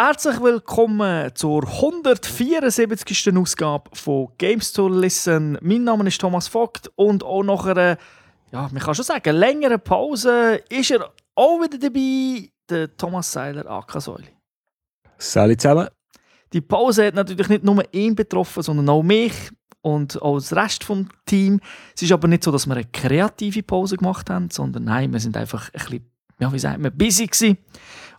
Herzlich willkommen zur 174. Ausgabe von Games to Listen. Mein Name ist Thomas Vogt und auch nach einer, ja, man kann schon sagen, längeren Pause ist er auch wieder dabei, der Thomas Seiler, AK Säuli. Salut zusammen. Die Pause hat natürlich nicht nur ihn betroffen, sondern auch mich und auch den Rest des Teams. Es ist aber nicht so, dass wir eine kreative Pause gemacht haben, sondern nein, wir sind einfach ein bisschen, ja, wie sagt man, busy gewesen.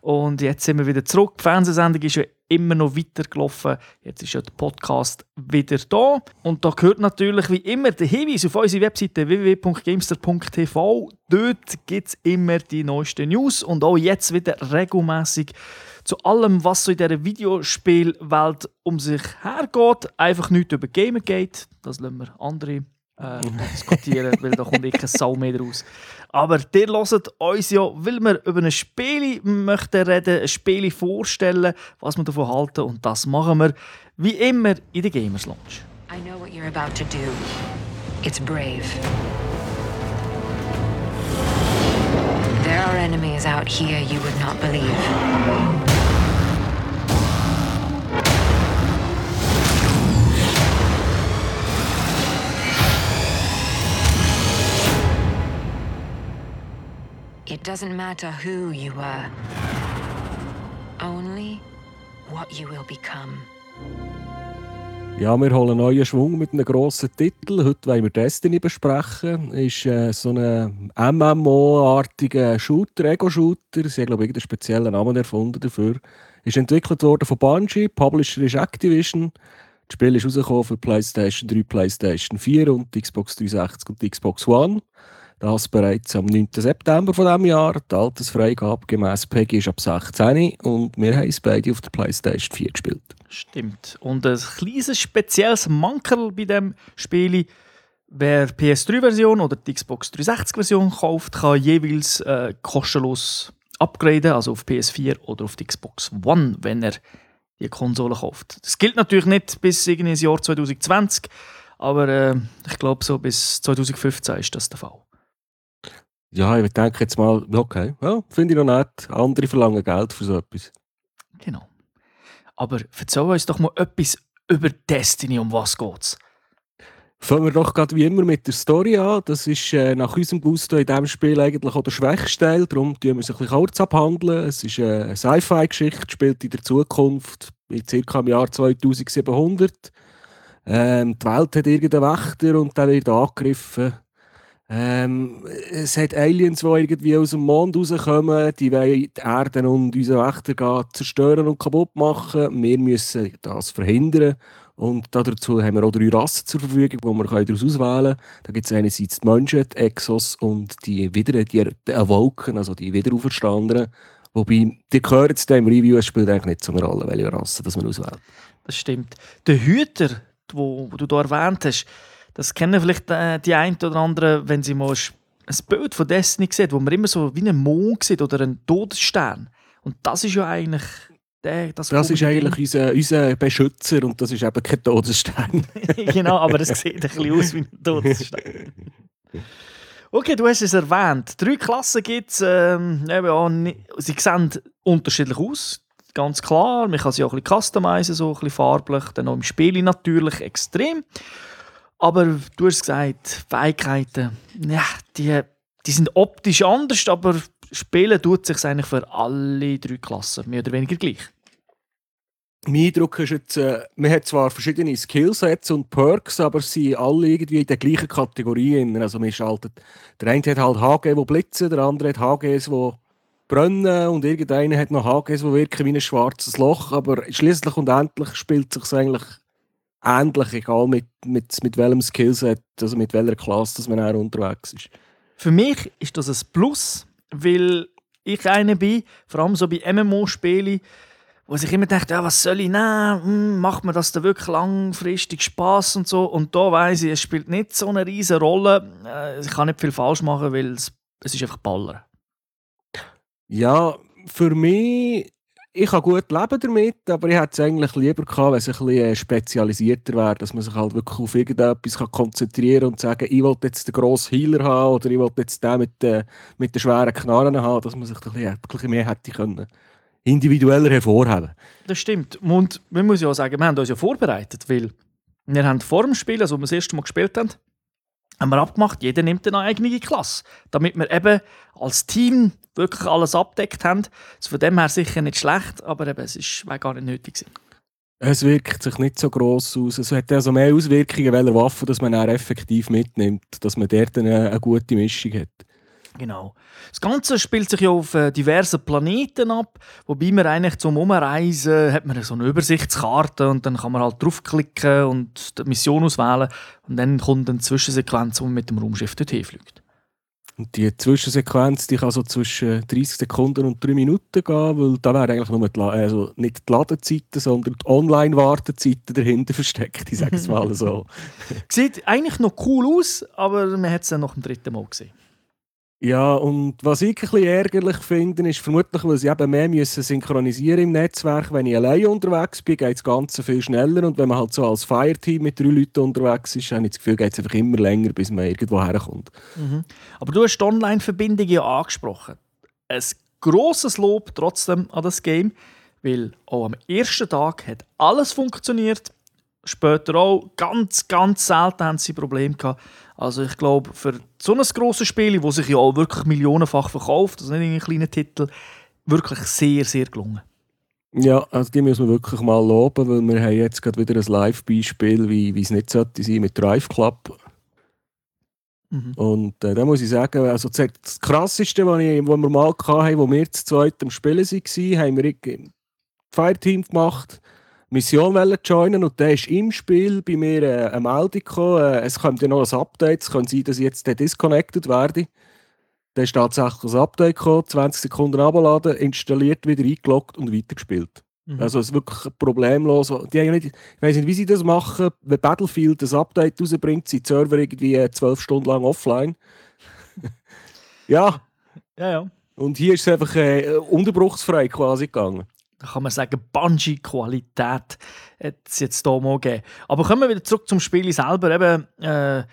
Und jetzt sind wir wieder zurück. Die Fernsehsendung ist ja immer noch weitergelaufen. Jetzt ist ja der Podcast wieder da. Und da gehört natürlich wie immer der Hinweis auf unsere Webseite www.gamester.tv. Dort gibt es immer die neuesten News und auch jetzt wieder regelmäßig zu allem, was so in dieser Videospielwelt um sich hergeht. Einfach nicht über Gamergate. Das lassen wir andere äh, diskutieren, weil da kommt keine Sau mehr raus. Aber ihr hört uns ja, weil wir über ein Spiel möchten reden, ein Spiel vorstellen, was wir davon halten und das machen wir wie immer in der Gamers Lounge. I know what you're about to do. It's brave. There are enemies out here you would not believe. Doesn't matter who you were, only what you will become. Ja, wir holen einen neuen Schwung mit einem grossen Titel. Heute wollen wir Destiny besprechen. Ist äh, so ein MMO-artiger Shooter, Ego-Shooter. Sie haben, glaube ich, einen speziellen Namen erfunden dafür. Ist entwickelt worden von Bungie, Publisher ist Activision. Das Spiel ist rausgekommen für PlayStation 3, PlayStation 4 und Xbox 360 und Xbox One. Das bereits am 9. September von diesem Jahr. Die Altersfreigabe gemäß PEGI ist ab 16 und wir haben es beide auf der PlayStation 4 gespielt. Stimmt. Und ein kleines spezielles Mankerl bei dem Spiel Wer PS3-Version oder die Xbox 360-Version kauft, kann jeweils äh, kostenlos upgraden, also auf PS4 oder auf die Xbox One, wenn er die Konsole kauft. Das gilt natürlich nicht bis ins Jahr 2020, aber äh, ich glaube, so bis 2015 ist das der Fall. Ja, ich denke jetzt mal, okay, ja, finde ich noch nett. Andere verlangen Geld für so etwas. Genau. Aber erzähl uns doch mal etwas über Destiny, um was geht's? Fangen wir doch gerade wie immer mit der Story an. Das ist äh, nach unserem Gusto in diesem Spiel eigentlich auch der schwächste Teil. Darum tun wir es ein bisschen kurz abhandeln. Es ist äh, eine Sci-Fi-Geschichte, spielt in der Zukunft, in ca. im Jahr 2700. Ähm, die Welt hat irgendeinen Wächter und der wird angegriffen. Ähm, es hat Aliens, die irgendwie aus dem Mond rauskommen, die wollen die Erde und unsere Wächter zerstören und kaputt machen. Wir müssen das verhindern. Und dazu haben wir auch drei Rassen zur Verfügung, die wir daraus auswählen können. Da gibt es einerseits die Menschen, die Exos und die wieder die, Awoken, also die Wiederauferstandenen. Wobei, die gehören zu dem Review, es spielt eigentlich nicht so eine Rolle, welche Rasse das man auswählt. Das stimmt. Der Hüter, den du hier erwähnt hast, das kennen vielleicht äh, die einen oder anderen, wenn sie mal ein Bild von Destiny sehen, wo man immer so wie einen Mond sieht oder einen Todesstern. Und das ist ja eigentlich der, das, das ist eigentlich unser, unser Beschützer und das ist eben kein Todesstern. genau, aber es sieht ein bisschen aus wie ein Todesstern. Okay, du hast es erwähnt. Drei Klassen gibt es. Ähm, sie sehen unterschiedlich aus. Ganz klar. Man kann sie auch ein bisschen customizen, so ein bisschen farblich. Dann auch im Spiel natürlich extrem. Aber du hast gesagt, Fähigkeiten, ja, die, die sind optisch anders, aber spielen tut sich eigentlich für alle drei Klassen mehr oder weniger gleich. Mein Eindruck ist jetzt, äh, man hat zwar verschiedene Skillsets und Perks, aber sie sind alle irgendwie in der gleichen Kategorie. Also man schaltet, der eine hat halt HG, die blitzen, der andere hat HGs, die brennen und irgendeiner hat noch HGs, die wirken wie ein schwarzes Loch. Aber schließlich und endlich spielt es sich eigentlich ähnlich, egal mit, mit, mit welchem Skillset, also mit welcher Klasse dass man unterwegs ist. Für mich ist das ein Plus, weil ich einer bin, vor allem so bei MMO-Spielen, wo ich immer denke, ja, was soll ich nehmen? Hm, macht mir das da wirklich langfristig Spaß und so? Und da weiß ich, es spielt nicht so eine riesige Rolle. Äh, ich kann nicht viel falsch machen, weil es, es ist einfach Baller. Ja, für mich ich kann gut leben damit, aber ich hätte es eigentlich lieber gehabt, wenn es ein bisschen äh, spezialisierter wäre, dass man sich halt wirklich auf irgendetwas kann konzentrieren und sagen, ich wollte jetzt den grossen Healer haben oder ich wollte jetzt den mit, den, mit den schweren Knarren haben, dass man sich bisschen, ein bisschen mehr hätte können individueller hervorheben. Das stimmt. Und man muss ja auch sagen, wir haben uns ja vorbereitet, weil wir haben vor dem Spiel, also als wir das erste Mal gespielt haben, haben wir abgemacht, jeder nimmt eine eigene Klasse, damit wir eben als Team wirklich alles abdeckt haben. Also von dem her sicher nicht schlecht, aber eben, es war gar nicht nötig. Gewesen. Es wirkt sich nicht so gross aus. Es hat also mehr Auswirkungen, welche Waffe dass man dann effektiv mitnimmt, dass man dort eine, eine gute Mischung hat. Genau. Das Ganze spielt sich ja auf äh, diversen Planeten ab, wobei man eigentlich zum Umreisen hat man so eine Übersichtskarte und dann kann man halt draufklicken und die Mission auswählen und dann kommt eine Zwischensequenz, wo man mit dem Raumschiff dorthin fliegt. Und die Zwischensequenz die kann so zwischen 30 Sekunden und 3 Minuten gehen, weil da wäre eigentlich nur die, also nicht die Ladezeiten, sondern die Online-Wartezeiten dahinter versteckt, ich sage es mal so. Sieht eigentlich noch cool aus, aber man hat es dann noch im dritten Mal gesehen. Ja, und was ich ein bisschen ärgerlich finde, ist vermutlich, weil sie eben mehr müssen synchronisieren im Netzwerk. Wenn ich alleine unterwegs bin, geht das Ganze viel schneller. Und wenn man halt so als Fireteam mit drei Leuten unterwegs ist, habe ich das Gefühl, geht es einfach immer länger, bis man irgendwo herkommt. Mhm. Aber du hast die Online-Verbindung ja angesprochen. Ein grosses Lob trotzdem an das Game, weil auch am ersten Tag hat alles funktioniert. Später auch. Ganz, ganz selten haben sie Probleme gehabt. Also ich glaube, für so ein grosses Spiel, das sich ja auch wirklich millionenfach verkauft, also nicht ein kleiner Titel, wirklich sehr, sehr gelungen. Ja, also die müssen wir wirklich mal loben, weil wir haben jetzt gerade wieder ein Live-Beispiel, wie, wie es nicht sollte sein mit Drive Club. Mhm. Und äh, da muss ich sagen, also das Krasseste, was, ich, was wir mal hatten, wo wir zu zweit am Spielen waren, haben wir Fireteam gemacht Mission joinen und dann ist im Spiel bei mir äh, eine Meldung gekommen, äh, es kommt ja noch ein Update, es kann sein, dass ich jetzt disconnected werde. Dann ist tatsächlich ein Update gekommen, 20 Sekunden abladen, installiert, wieder eingeloggt und weitergespielt. Mhm. Also es ist wirklich problemlos. Die haben nicht, ich weiß nicht, wie sie das machen. Wenn Battlefield das Update rausbringt, sind die Server irgendwie äh, zwölf Stunden lang offline. ja. Ja, ja. Und hier ist es einfach äh, unterbruchsfrei quasi gegangen da kann man sagen, Bungee-Qualität hat es jetzt hier mal gegeben. Aber kommen wir wieder zurück zum Spiel selber. Eben, äh,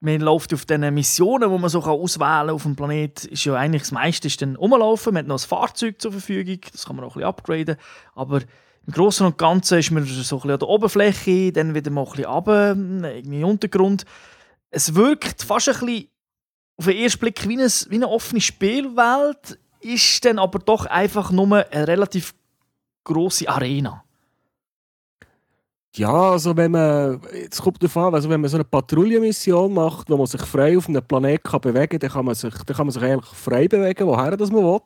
man läuft auf diesen Missionen, die man so auswählen kann auf dem Planet, ist ja eigentlich das meiste ist dann rumlaufen. Man hat noch ein Fahrzeug zur Verfügung, das kann man auch ein bisschen upgraden. Aber im Großen und Ganzen ist man so ein bisschen an der Oberfläche, dann wieder mal ein bisschen runter, irgendwie im Untergrund. Es wirkt fast ein bisschen auf den ersten Blick wie eine, wie eine offene Spielwelt, ist dann aber doch einfach nur eine relativ grosse Arena? Ja, also wenn man, jetzt kommt darauf an, also wenn man so eine Patrouillenmission macht, wo man sich frei auf einem Planeten kann bewegen kann, dann kann man sich, dann kann man sich eigentlich frei bewegen, woher das man will.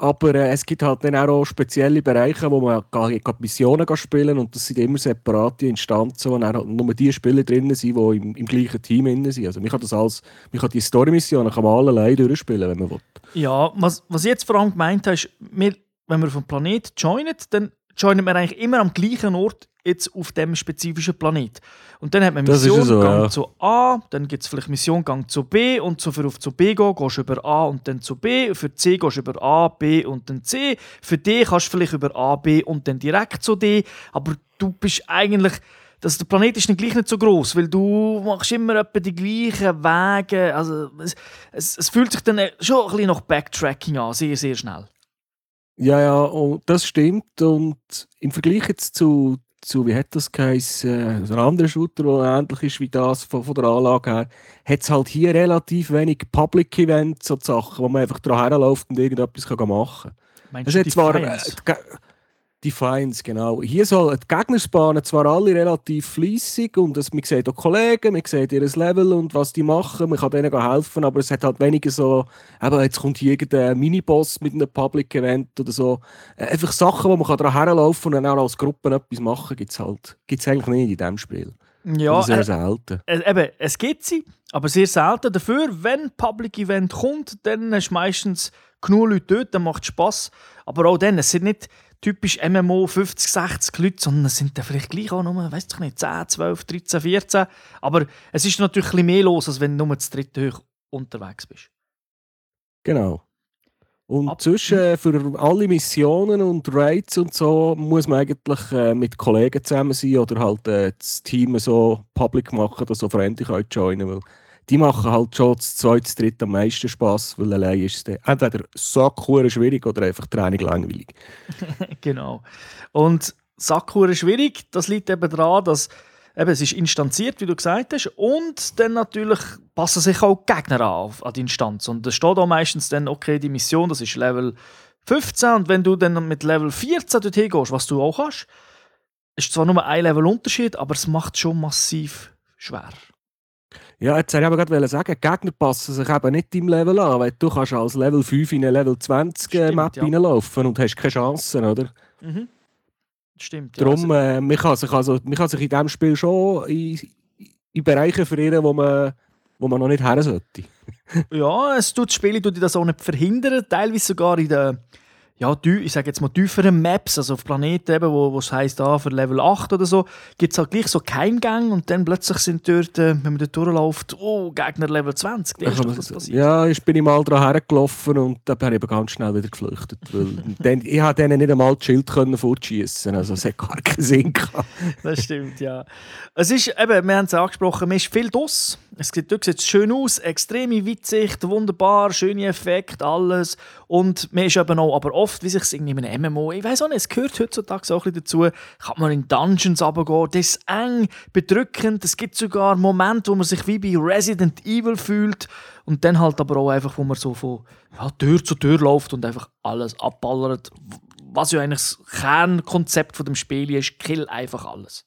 Aber äh, es gibt halt dann auch spezielle Bereiche, wo man gar, gar Missionen kann spielen und das sind immer separate Instanzen, wo dann halt nur die Spieler drin sind, die im, im gleichen Team drin sind. Also man kann das als, man kann die Story-Missionen kann man alle allein durchspielen, wenn man will. Ja, was, was ich jetzt vor allem gemeint habe, ist, wir wenn man vom Planet joint, dann joinen wir eigentlich immer am gleichen Ort jetzt auf dem spezifischen Planet. Und dann hat man Mission so, Gang ja. zu A, dann gibt es vielleicht Mission Gang zu B und so für auf zu B gehen, gehst du über A und dann zu B, für C gehst du über A, B und dann C, für D kannst du vielleicht über A, B und dann direkt zu D, aber du bist eigentlich dass der Planet ist nicht gleich nicht so groß, weil du machst immer etwa die gleichen Wege. Also es, es, es fühlt sich dann schon ein bisschen nach Backtracking an, sehr sehr schnell. Ja, ja, und das stimmt. Und im Vergleich jetzt zu, zu wie hat das geheißen, so ein anderer Shooter, der ähnlich ist wie das von, von der Anlage her, hat es halt hier relativ wenig Public Events und Sachen, wo man einfach dran herläuft und irgendetwas kann machen kann. Meinst du, zwar, äh, Defiance, genau. Hier sollen die Gegnersbahnen zwar alle relativ fließig und das, man sieht auch Kollegen, man sieht ihr Level und was die machen, man kann denen helfen, aber es hat halt weniger so, eben, jetzt kommt hier irgendein Miniboss mit einem Public Event oder so. Äh, einfach Sachen, wo man daran herlaufen und dann auch als Gruppe etwas machen, gibt es halt gibt's eigentlich nicht in diesem Spiel. Ja, sehr äh, selten. Äh, eben, es gibt sie, aber sehr selten. Dafür, wenn Public Event kommt, dann du meistens genug Leute dort, dann macht es Spass. Aber auch dann, es sind nicht typisch MMO 50, 60 Leute, sondern es sind dann vielleicht gleich auch nur, weiß ich nicht, 10, 12, 13, 14. Aber es ist natürlich ein mehr los, als wenn du nur zu dritte hoch unterwegs bist. Genau. Und Ab zwischen äh, für alle Missionen und Raids und so muss man eigentlich äh, mit Kollegen zusammen sein oder halt äh, das Team so public machen, dass so Freunde können joinen weil die machen halt schon das zweite, das dritte am meisten Spass, weil allein ist es entweder sackhure schwierig oder einfach Training langweilig. genau. Und sackhure schwierig, das liegt eben daran, dass eben, es ist instanziert, wie du gesagt hast, und dann natürlich passen sich auch Gegner an, an die Instanz. Und da steht auch meistens dann, okay, die Mission, das ist Level 15 und wenn du dann mit Level 14 dorthin gehst, was du auch hast, ist zwar nur ein Level Unterschied, aber es macht schon massiv schwer. Ja, jetzt wollte ich aber gerade sagen, die Gegner passen sich eben nicht im Level an, weil du kannst als Level 5 in eine Level 20 Stimmt, Map ja. reinlaufen und hast keine Chancen, oder? Mhm. Stimmt, ja. Darum, also, äh, man, kann sich also, man kann sich in diesem Spiel schon in, in Bereiche verirren, wo man, wo man noch nicht her sollte. ja, es tut das Spiel tut das auch nicht verhindern, teilweise sogar in der ja, ich sage jetzt mal tieferen Maps, also auf Planeten eben, wo, es heisst, ah, für Level 8 oder so, gibt es halt gleich so Keimgänge und dann plötzlich sind dort, äh, wenn man dort durchläuft, oh, Gegner Level 20. Ja, was passiert. Ja, ich bin mal dran hergelaufen und dann bin ich ganz schnell wieder geflüchtet, weil dann, ich habe denen nicht einmal das Schild fortschießen also es hat gar keinen Sinn gehabt. das stimmt, ja. Es ist, eben, wir haben es angesprochen, man ist viel draus, es sieht, sieht schön aus, extreme Weitsicht, wunderbar, schöne Effekte, alles. Und man ist eben auch, aber oft wie sich es in einem MMO, ich weiß auch nicht, es gehört heutzutage auch ein dazu, kann man in Dungeons runtergehen, das ist eng, bedrückend, es gibt sogar Momente, wo man sich wie bei Resident Evil fühlt. Und dann halt aber auch einfach, wo man so von ja, Tür zu Tür läuft und einfach alles abballert, was ja eigentlich das Kernkonzept von dem Spiel ist, kill einfach alles.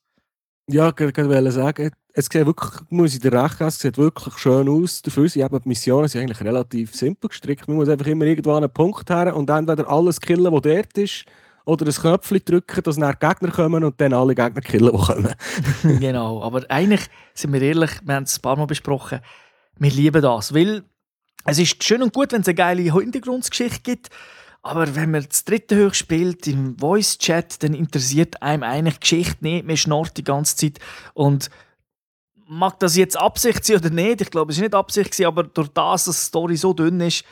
Ja, ich wollte sagen, es sieht wirklich, muss ich dir recht geben, es sieht wirklich schön aus. Dafür sind eben die Missionen sind eigentlich relativ simpel gestrickt. Man muss einfach immer irgendwo an einen Punkt her und entweder alles killen, was dort ist, oder ein Knöpfchen drücken, dass dann Gegner kommen und dann alle Gegner killen, die kommen. genau, aber eigentlich, sind wir ehrlich, wir haben es ein paar Mal besprochen, wir lieben das, weil es ist schön und gut, wenn es eine geile Hintergrundgeschichte gibt, aber wenn man das dritte hoch spielt im Voice-Chat, dann interessiert einem eigentlich die Geschichte nicht, man schnarrt die ganze Zeit und mag das jetzt Absicht sein oder nicht, ich glaube, es war nicht Absicht, aber durch das, dass die Story so dünn ist,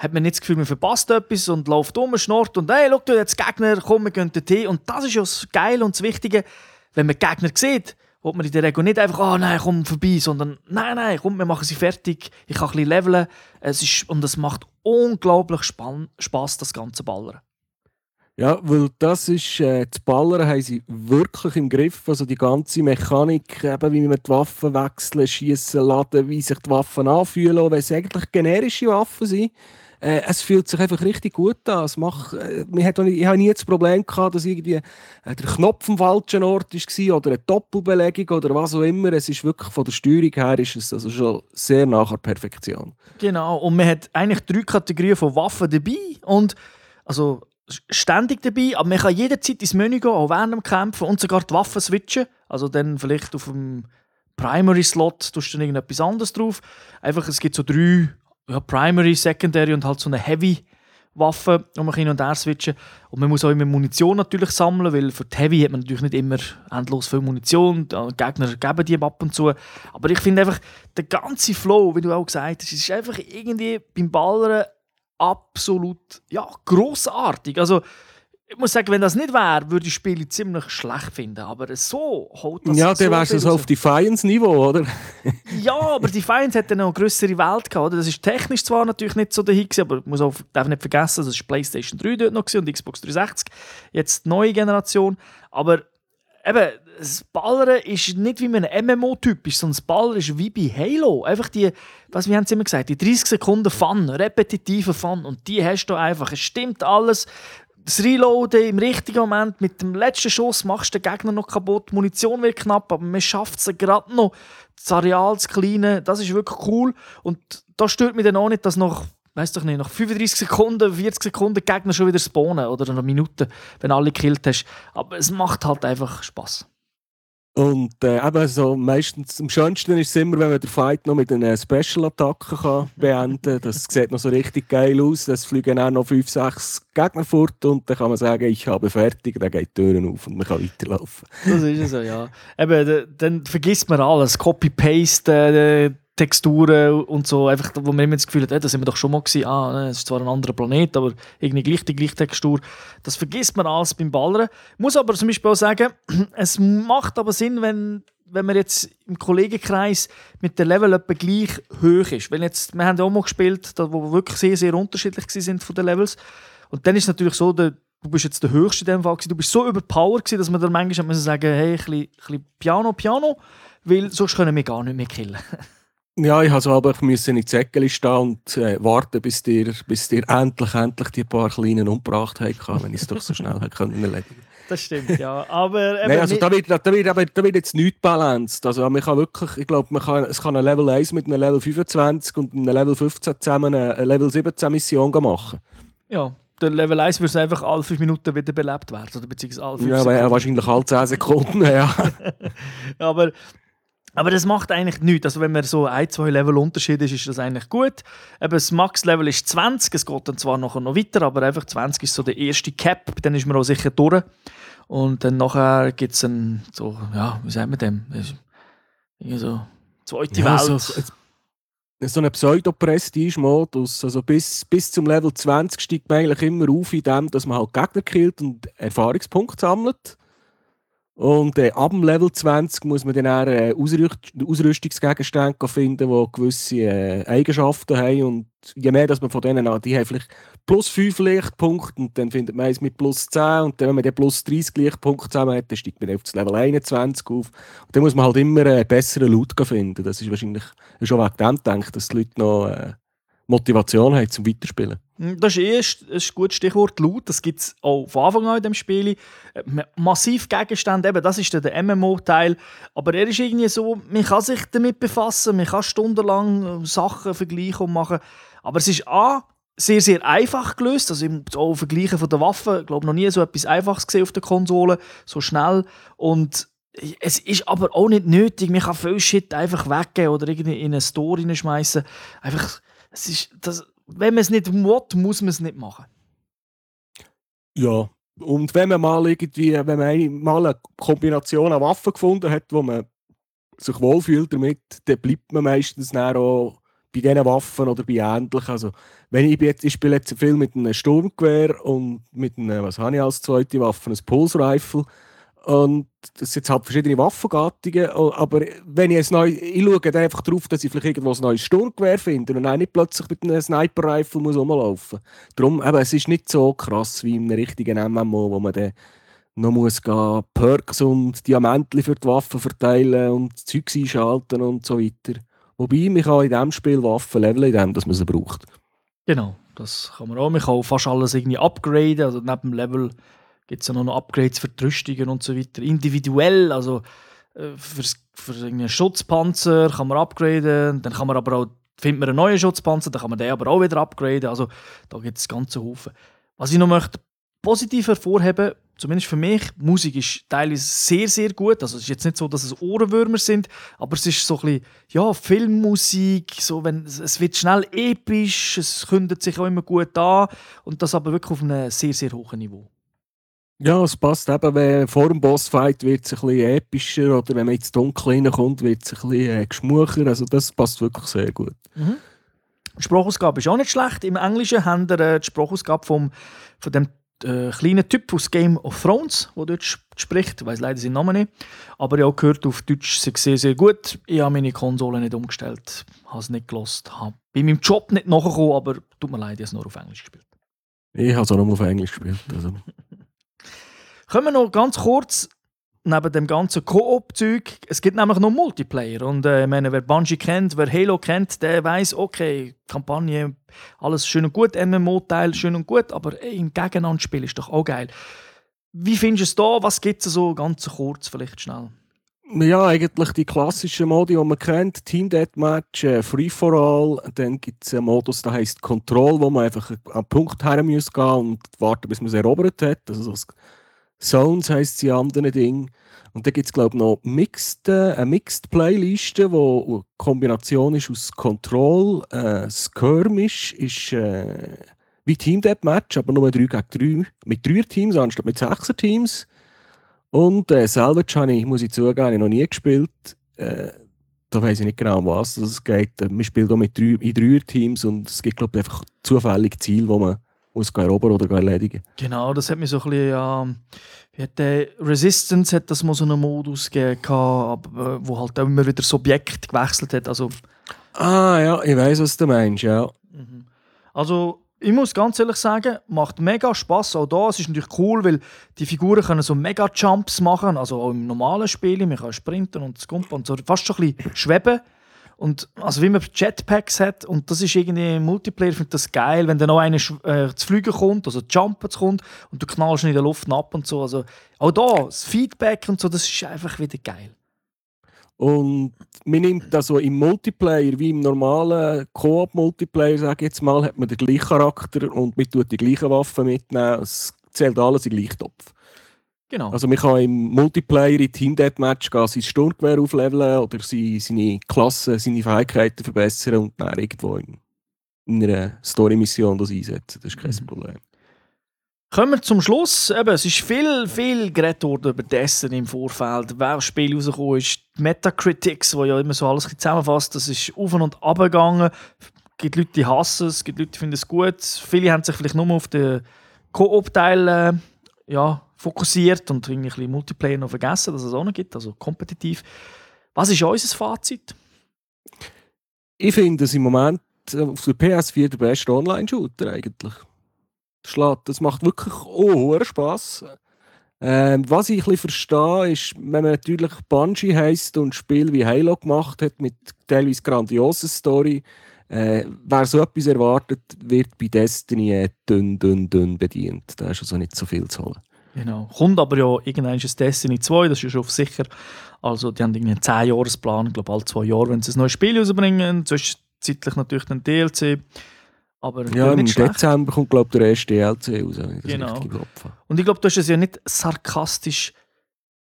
hat man nicht das Gefühl, man verpasst etwas und läuft um, schnurrt und hey, schau, du jetzt Gegner, komm, wir gehen dorthin. Und das ist ja das Geile und das Wichtige, wenn man Gegner sieht, wo man in der Regel nicht einfach, oh nein, komm vorbei, sondern nein, nein, komm, wir machen sie fertig, ich kann ein bisschen leveln. Es ist, und es macht unglaublich Spaß, das ganze Ballern. Ja, weil das ist, äh, das Ballern haben sie wirklich im Griff. Also die ganze Mechanik, eben wie man die Waffen wechseln, schießen, laden, wie sich die Waffen anfühlen, auch wenn es eigentlich generische Waffen sind. Äh, es fühlt sich einfach richtig gut an. Es macht, äh, hat ich habe nie das Problem gehabt, dass irgendwie äh, der Knopf am falschen Ort war oder eine Doppelbelegung oder was auch immer. Es ist wirklich von der Steuerung her ist es also schon sehr nach der Perfektion. Genau, und man hat eigentlich drei Kategorien von Waffen dabei und also ständig dabei, aber man kann jederzeit ins Menü gehen, auch während dem Kämpfen und sogar die Waffen switchen. Also dann vielleicht auf dem Primary-Slot tust du dann irgendetwas anderes drauf. Einfach, es gibt so drei ja, Primary, Secondary und halt so eine Heavy Waffe, die man hin und her switchen Und man muss auch immer Munition natürlich sammeln, weil für die Heavy hat man natürlich nicht immer endlos viel Munition. Die Gegner geben die ab und zu. Aber ich finde einfach, der ganze Flow, wie du auch gesagt hast, ist einfach irgendwie beim Ballern absolut ja, grossartig. Also, ich muss sagen, wenn das nicht wäre, würde ich Spiele ziemlich schlecht finden. Aber so holt das Ja, dann wärst du so auf Defiance-Niveau, oder? ja, aber Defiance hat dann noch eine größere Welt gehabt. Oder? Das ist technisch zwar natürlich nicht so dahin, aber man muss auch, darf nicht vergessen, das war PlayStation 3 dort noch und Xbox 360. Jetzt die neue Generation. Aber eben, das Ballern ist nicht wie ein MMO-typisch, sondern das Ballern ist wie bei Halo. Einfach die, was wir haben immer gesagt, die 30 Sekunden Fun, repetitive Fun und die hast du einfach. Es stimmt alles. Das Reloaden im richtigen Moment, mit dem letzten Schuss machst du den Gegner noch kaputt, die Munition wird knapp, aber man schafft es gerade noch, das Areal zu kleinen, das ist wirklich cool und da stört mich dann auch nicht, dass noch weiß doch nicht, nach 35 Sekunden, 40 Sekunden Gegner schon wieder spawnen oder eine Minute, wenn alle gekillt hast. Aber es macht halt einfach Spaß. Und äh, eben so meistens, am schönsten ist es immer, wenn man den Fight noch mit einer Special-Attacke beenden kann. Das sieht noch so richtig geil aus. Es fliegen auch noch 5, 6 Gegner fort und dann kann man sagen, ich habe fertig, dann geht die Türen auf und man kann weiterlaufen. Das ist so, ja. Eben, dann vergisst man alles. Copy-Paste, äh, Texturen und so, einfach, wo man immer das Gefühl hat, hey, das sind wir doch schon mal gesehen, ah, es ist zwar ein anderer Planet, aber irgendwie gleich die gleiche Textur. Das vergisst man alles beim Ballern. Muss aber zum Beispiel auch sagen, es macht aber Sinn, wenn wenn man jetzt im Kollegenkreis mit der Level etwa gleich hoch ist. Wenn jetzt, wir haben auch mal gespielt, wo wir wirklich sehr, sehr unterschiedlich sind von den Levels. Und dann ist es natürlich so, der, du bist jetzt der Höchste in dem Fall gewesen. Du bist so überpowered gewesen, dass man dann manchmal sagen hey, ein bisschen, ein bisschen Piano, Piano, weil sonst können wir gar nicht mehr killen. Ja, ich musste aber in die Säckchen stehen und äh, warten, bis dir, bis dir endlich, endlich die paar Kleinen umgebracht haben, wenn ich es doch so schnell hätte können erledigen Das stimmt, ja. Aber Nein, also da wird, da, wird, da wird jetzt nichts balanced. Also man kann wirklich, ich glaube, man kann, es kann ein Level 1 mit einem Level 25 und einem Level 15 zusammen eine Level 17 Mission machen. Ja, der Level 1 würde einfach alle 5 Minuten wieder belebt werden. Oder beziehungsweise alle 5 ja, Sekunden. wahrscheinlich alle 10 Sekunden, ja. aber aber das macht eigentlich nichts. Also wenn man so ein, zwei Level Unterschied ist, ist das eigentlich gut. Eben das Max-Level ist 20, es geht dann zwar nachher noch weiter, aber einfach 20 ist so der erste Cap, dann ist man auch sicher durch. Und dann nachher gibt es ein, so, ja, wie sagt man dem? So, zweite ja, Welt. So, so ein Pseudo-Prestige-Modus. Also bis, bis zum Level 20 steigt man eigentlich immer auf in dem, dass man halt Gegner killt und Erfahrungspunkte sammelt. Und äh, ab dem Level 20 muss man dann auch, äh, Ausrüst Ausrüstungsgegenstände finden, die gewisse äh, Eigenschaften haben. Und je mehr dass man von denen hat, die haben vielleicht plus 5 Lichtpunkte und dann findet man eins mit plus 10 und dann, wenn man dann plus 30 Lichtpunkte zusammen hat, dann steigt man auf das Level 21 auf. Und dann muss man halt immer einen besseren Loot finden. Das ist wahrscheinlich schon wegen dem gedacht, dass die Leute noch äh, Motivation haben zum Weiterspielen. Hm, das ist, ein gutes Stichwort laut. Das gibt es auch von Anfang an in dem Spiel. Äh, massiv Gegenstände, eben, das ist der MMO-Teil. Aber er ist irgendwie so, man kann sich damit befassen, man kann stundenlang äh, Sachen vergleichen und machen. Aber es ist A, sehr, sehr einfach gelöst. Also im so Vergleichen von der Waffen, ich glaube noch nie so etwas Einfaches gesehen auf der Konsole, so schnell. Und es ist aber auch nicht nötig, man kann viel Shit einfach weggeben oder irgendwie in eine Store hineinschmeißen. Einfach, es ist, das, wenn man es nicht will, muss man es nicht machen. Ja, und wenn man mal irgendwie, wenn man mal eine Kombination an Waffen gefunden hat, wo man sich wohlfühlt damit, dann bleibt man meistens auch bei diesen Waffen oder bei ähnlichen. Also, wenn ich, jetzt, ich spiele jetzt viel mit einem Sturmgewehr und mit einem, was habe ich als zweite Waffe, ein Pulse Rifle. Und sind jetzt halt verschiedene Waffengattungen, aber wenn ich es neu, ich schaue dann einfach darauf, dass ich vielleicht irgendwo ein neues Sturmgewehr finde und dann nicht plötzlich mit einem Sniper-Rifle muss. Darum, eben, es ist nicht so krass wie in einem richtigen MMO, wo man dann noch muss gehen, Perks und Diamantli für die Waffen verteilen und Zeugs einschalten und so weiter. Wobei, man kann in diesem Spiel Waffen leveln, in dem, dass man sie braucht. Genau, das kann man auch. Man kann auch fast alles irgendwie upgraden, also neben dem Level gibt es ja noch Upgrades für die Rüstungen und so weiter. Individuell, also äh, für, für einen Schutzpanzer kann man upgraden, dann kann man aber auch, findet man einen neuen Schutzpanzer, dann kann man den aber auch wieder upgraden. Also da gibt es ganze Haufen. Was ich noch möchte positiv hervorheben, zumindest für mich, Musik ist teilweise sehr, sehr gut. Also es ist jetzt nicht so, dass es Ohrenwürmer sind, aber es ist so ein bisschen, ja, Filmmusik, so wenn, es wird schnell episch, es kündet sich auch immer gut an und das aber wirklich auf einem sehr, sehr hohen Niveau. Ja, es passt eben, wenn vor dem Bossfight wird es ein bisschen epischer oder wenn man ins Dunkel reinkommt, wird es ein bisschen äh, geschmucher. Also das passt wirklich sehr gut. Mhm. Die Sprachausgabe ist auch nicht schlecht. Im Englischen haben wir äh, die Sprachausgabe vom, von dem äh, kleinen Typ aus Game of Thrones, der dort spricht. Ich weiß leider seinen Namen nicht. Aber ich habe gehört, auf Deutsch sei sehr, sehr gut. Ich habe meine Konsole nicht umgestellt, habe es nicht gelost, habe bei meinem Job nicht nachgekommen, aber tut mir leid, ich habe es nur auf Englisch gespielt. Ich habe es auch nur auf Englisch gespielt. Also. Kommen wir noch ganz kurz neben dem ganzen Koop-Zeug, es gibt nämlich noch Multiplayer. Und äh, meine, wer Bungie kennt, wer Halo kennt, der weiß, okay, Kampagne, alles schön und gut, MMO-Teil schön und gut, aber ey, im Gegeneinanderspiel ist doch auch geil. Wie findest du es da? Was gibt es so ganz kurz, vielleicht schnell? Ja, eigentlich die klassischen Modi, die man kennt. Team Deathmatch, äh, Free for All. Dann gibt es einen Modus, der heißt Control, wo man einfach an Punkt her muss gehen und warten, bis man es erobert hat. Also so Zones heisst sie anderen Ding. Und dann gibt es, glaube ich, noch Mixed, äh, eine Mixed Playliste, wo eine Kombination ist aus Control, äh, Skirmish ist äh, wie Team Deathmatch, aber nur 3 gegen 3. Mit 3 Teams anstatt mit 6 Teams. Und äh, Salvage habe ich, muss ich zugeben, ich noch nie gespielt. Äh, da weiß ich nicht genau, um was es geht. Man spielt auch mit drei, in drei Teams und es gibt, glaube ich, einfach zufällige Ziele, wo man muss erobern oder erledigen. Genau, das hat mich so ein bisschen, wie hat der Resistance hat das mal so einen Modus gegeben, aber, wo halt auch immer wieder das Objekt gewechselt hat, also... Ah ja, ich weiß, was du meinst, ja. Mhm. Also ich muss ganz ehrlich sagen, macht mega Spaß auch da. Es ist natürlich cool, weil die Figuren können so mega Jumps machen, also auch im normalen Spiel, man kann sprinten und skumpen und so fast schon ein bisschen schweben. Und also wie man Jetpacks hat und das ist irgendwie im Multiplayer finde das geil, wenn dann noch einer äh, zu fliegen kommt, also jumpen kommt und du knallst in der Luft ab und so. Also auch da das Feedback und so, das ist einfach wieder geil. Und man nimmt also im Multiplayer, wie im normalen Koop-Multiplayer, sage ich jetzt mal, hat man den gleichen Charakter und man tut die gleichen Waffen mitnehmen. Es zählt alles in den gleichen Topf. Genau. Also man kann im Multiplayer in Team Deathmatch gehen, sein Sturmgewehr aufleveln oder seine Klasse, seine Fähigkeiten verbessern und dann irgendwo in, in einer Story-Mission das einsetzen. Das ist kein mhm. Problem. Kommen wir zum Schluss. Eben, es ist viel, viel geredet worden über dessen im Vorfeld. Wer das Spiel rausgekommen ist, die Metacritics, wo ja immer so alles zusammenfasst, das ist auf und ab gegangen. Es gibt Leute, die hassen es, es gibt Leute, die finden es gut. Viele haben sich vielleicht nur auf den Koop-Teil äh, ja, fokussiert und ein bisschen Multiplayer noch vergessen, dass es auch noch gibt, also kompetitiv. Was ist unser Fazit? Ich finde es im Moment auf der PS4 der beste Online-Shooter eigentlich. Das macht wirklich oh, Spaß. Ähm, was ich ein bisschen verstehe, ist, wenn man natürlich Bungie heisst und Spiel wie Halo gemacht hat, mit teilweise grandioser Story, äh, wer so etwas erwartet, wird bei Destiny äh, dünn, dünn, dünn bedient. Da ist also nicht so viel zu holen. Genau. Kommt aber ja irgendwann ist Destiny 2, das ist ja schon sicher. Also, die haben irgendwie einen 10-Jahres-Plan, ich glaube, alle zwei Jahre, wenn sie ein neues Spiel rausbringen. Zwischenzeitlich natürlich den DLC. Aber ja, im Dezember kommt, glaube ich, der erste DLC raus. Genau. Und ich glaube, du hast es ja nicht sarkastisch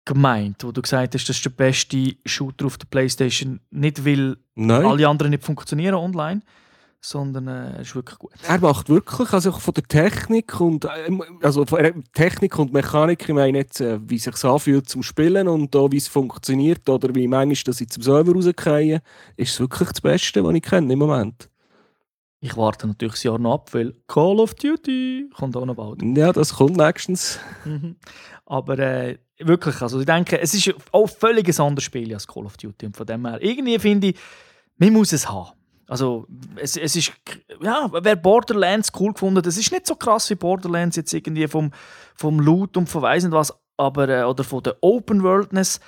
gemeint, wo du gesagt hast, das ist der beste Shooter auf der Playstation. Nicht, weil Nein. alle anderen nicht funktionieren online, sondern äh, ist wirklich gut. Er macht wirklich, also von der Technik und ähm, also von Technik und Mechanik, ich meine jetzt, äh, wie es sich anfühlt zum Spielen und auch, wie es funktioniert oder wie du, dass ich zum Server rausgehe, ist es wirklich das Beste, was ich kenne im Moment. Ich warte natürlich das Jahr noch ab, weil Call of Duty kommt auch noch bald. Ja, das kommt nächstens. Mhm. Aber äh, wirklich, also ich denke, es ist auch völlig ein anderes Spiel als Call of Duty. Und von dem her, irgendwie finde ich, man muss es haben. Also, es, es ist, ja, wer Borderlands cool gefunden das ist nicht so krass wie Borderlands jetzt irgendwie vom, vom Loot und von weiss nicht was, aber, äh, oder von der Open Worldness.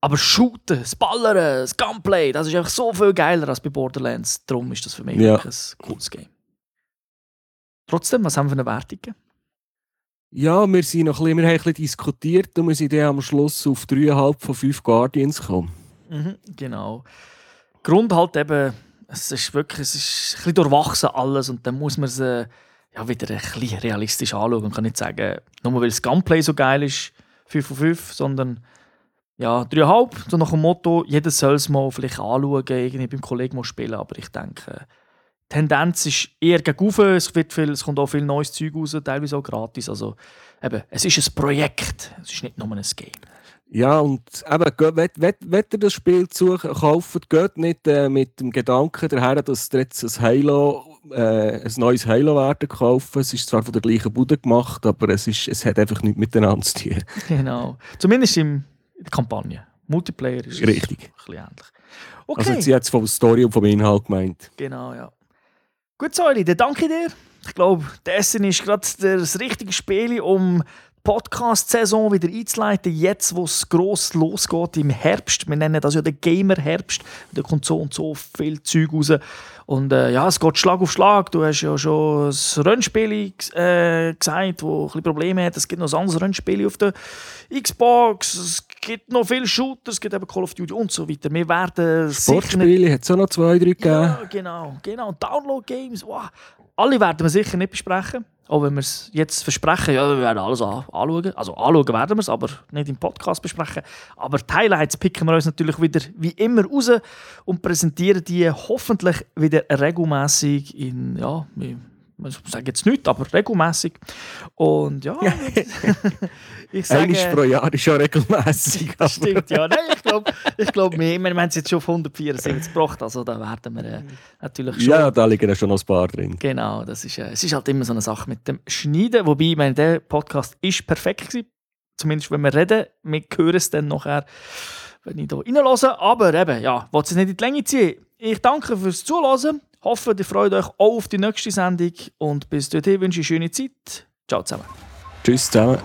Aber Shooten, das Ballern, das Gunplay, das ist einfach so viel geiler als bei Borderlands. Darum ist das für mich ja. ein cooles Game. Trotzdem, was haben wir für eine Wertung? Ja, wir, sind noch ein bisschen, wir haben ein bisschen diskutiert und wir sind dann am Schluss auf 3,5 von 5 Guardians gekommen. Mhm, genau. Grund halt eben, es ist wirklich es ist ein bisschen durchwachsen alles und dann muss man es ja, wieder ein bisschen realistisch anschauen und kann nicht sagen, nur weil das Gunplay so geil ist, 5 von 5, sondern ja, dreieinhalb, so nach dem Motto, jeder soll es mal vielleicht anschauen, irgendwie beim Kollegen mal spielen, aber ich denke, die Tendenz ist eher gegen es, wird viel, es kommt auch viel neues Zeug raus, teilweise auch gratis, also eben, es ist ein Projekt, es ist nicht nur ein Game. Ja, und eben, wenn, wenn, wenn ihr das Spiel zu kauft, geht nicht äh, mit dem Gedanken daher, dass ihr jetzt ein Halo, äh, ein neues Halo werden kaufen. Es ist zwar von der gleichen Bude gemacht, aber es, ist, es hat einfach nichts miteinander zu tun. Genau. Zumindest im in der Kampagne. Multiplayer ist Richtig. ein bisschen ähnlich. Okay. Also sie jetzt vom Story und vom Inhalt gemeint. Genau, ja. Gut, Säuli, dann danke dir. Ich glaube, Essen ist gerade das richtige Spiel, um Podcast-Saison wieder einzuleiten, jetzt wo es gross losgeht im Herbst. Wir nennen das ja den Gamer-Herbst. Da kommt so und so viel Zeug raus. Und äh, ja, es geht Schlag auf Schlag. Du hast ja schon das Rennspiel äh, gesagt, wo ein bisschen Probleme hat. Es gibt noch ein anderes Rennspiel auf der Xbox. Es gibt noch viele Shooter. Es gibt eben Call of Duty und so weiter. Wir werden Sportspiele hat es auch noch zwei, drei gegeben. Ja, genau. genau. Download-Games. Wow. Alle werden wir sicher nicht besprechen. Auch wenn wir es jetzt versprechen, ja, wir werden alles anschauen. Also anschauen werden wir es, aber nicht im Podcast besprechen. Aber die Highlights picken wir uns natürlich wieder wie immer raus und präsentieren die hoffentlich wieder regelmäßig in, ja, ich sage jetzt nicht, aber regelmäßig. Und ja, ich sage... Einmal pro Jahr ist ja regelmäßig. Stimmt, ja. Nein, ich glaube, ich glaub, wir, wir haben es jetzt schon auf 174 gebracht, also da werden wir äh, natürlich schon... Ja, da liegen ja schon noch ein paar drin. Genau, das ist, äh, es ist halt immer so eine Sache mit dem Schneiden, wobei, ich meine, der Podcast ist perfekt gewesen, zumindest wenn wir reden, wir hören es dann nachher, wenn ich hier reinhöre, aber eben, ja, ich will es nicht in die Länge ziehen. Ich danke fürs Zuhören. Hoffe, ihr freut euch auch auf die nächste Sendung und bis dahin wünsche ich eine schöne Zeit. Ciao zusammen. Tschüss zusammen.